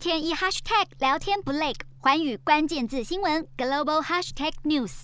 天一 hashtag 聊天不累，环宇关键字新闻 global hashtag news。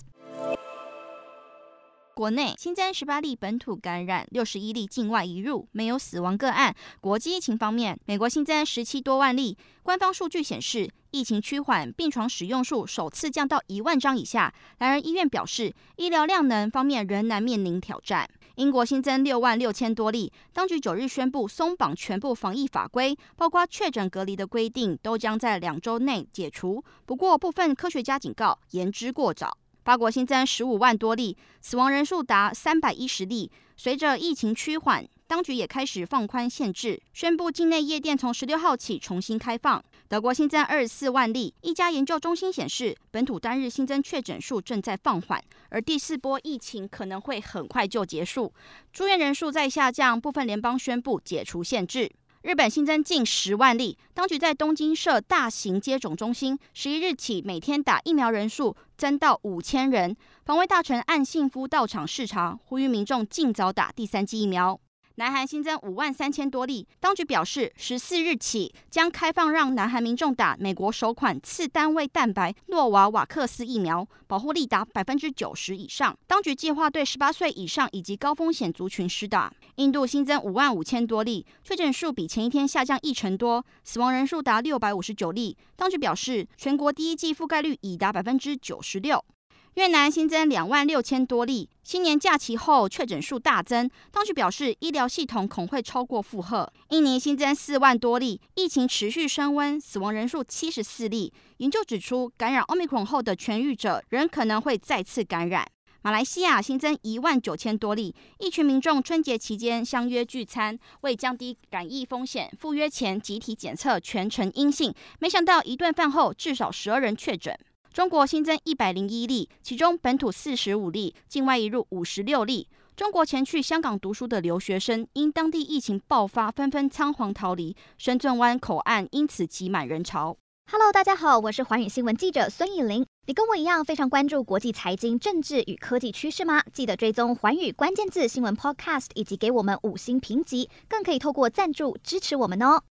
国内新增十八例本土感染，六十一例境外移入，没有死亡个案。国际疫情方面，美国新增十七多万例，官方数据显示疫情趋缓，病床使用数首次降到一万张以下。然而，医院表示医疗量能方面仍然面临挑战。英国新增六万六千多例，当局九日宣布松绑全部防疫法规，包括确诊隔离的规定，都将在两周内解除。不过，部分科学家警告言之过早。法国新增十五万多例，死亡人数达三百一十例。随着疫情趋缓，当局也开始放宽限制，宣布境内夜店从十六号起重新开放。德国新增二十四万例，一家研究中心显示，本土单日新增确诊数正在放缓，而第四波疫情可能会很快就结束。住院人数在下降，部分联邦宣布解除限制。日本新增近十万例，当局在东京设大型接种中心，十一日起每天打疫苗人数增到五千人。防卫大臣岸信夫到场视察，呼吁民众尽早打第三剂疫苗。南韩新增五万三千多例，当局表示，十四日起将开放让南韩民众打美国首款次单位蛋白诺瓦瓦克斯疫苗，保护力达百分之九十以上。当局计划对十八岁以上以及高风险族群施打。印度新增五万五千多例，确诊数比前一天下降一成多，死亡人数达六百五十九例。当局表示，全国第一剂覆盖率已达百分之九十六。越南新增两万六千多例，新年假期后确诊数大增，当局表示医疗系统恐会超过负荷。印尼新增四万多例，疫情持续升温，死亡人数七十四例。研究指出，感染奥密克戎后的痊愈者仍可能会再次感染。马来西亚新增一万九千多例，一群民众春节期间相约聚餐，为降低染疫风险，赴约前集体检测全程阴性，没想到一顿饭后至少十二人确诊。中国新增一百零一例，其中本土四十五例，境外移入五十六例。中国前去香港读书的留学生，因当地疫情爆发，纷纷仓皇逃离，深圳湾口岸因此挤满人潮。Hello，大家好，我是寰宇新闻记者孙以玲。你跟我一样非常关注国际财经、政治与科技趋势吗？记得追踪寰宇关键字新闻 Podcast，以及给我们五星评级，更可以透过赞助支持我们哦。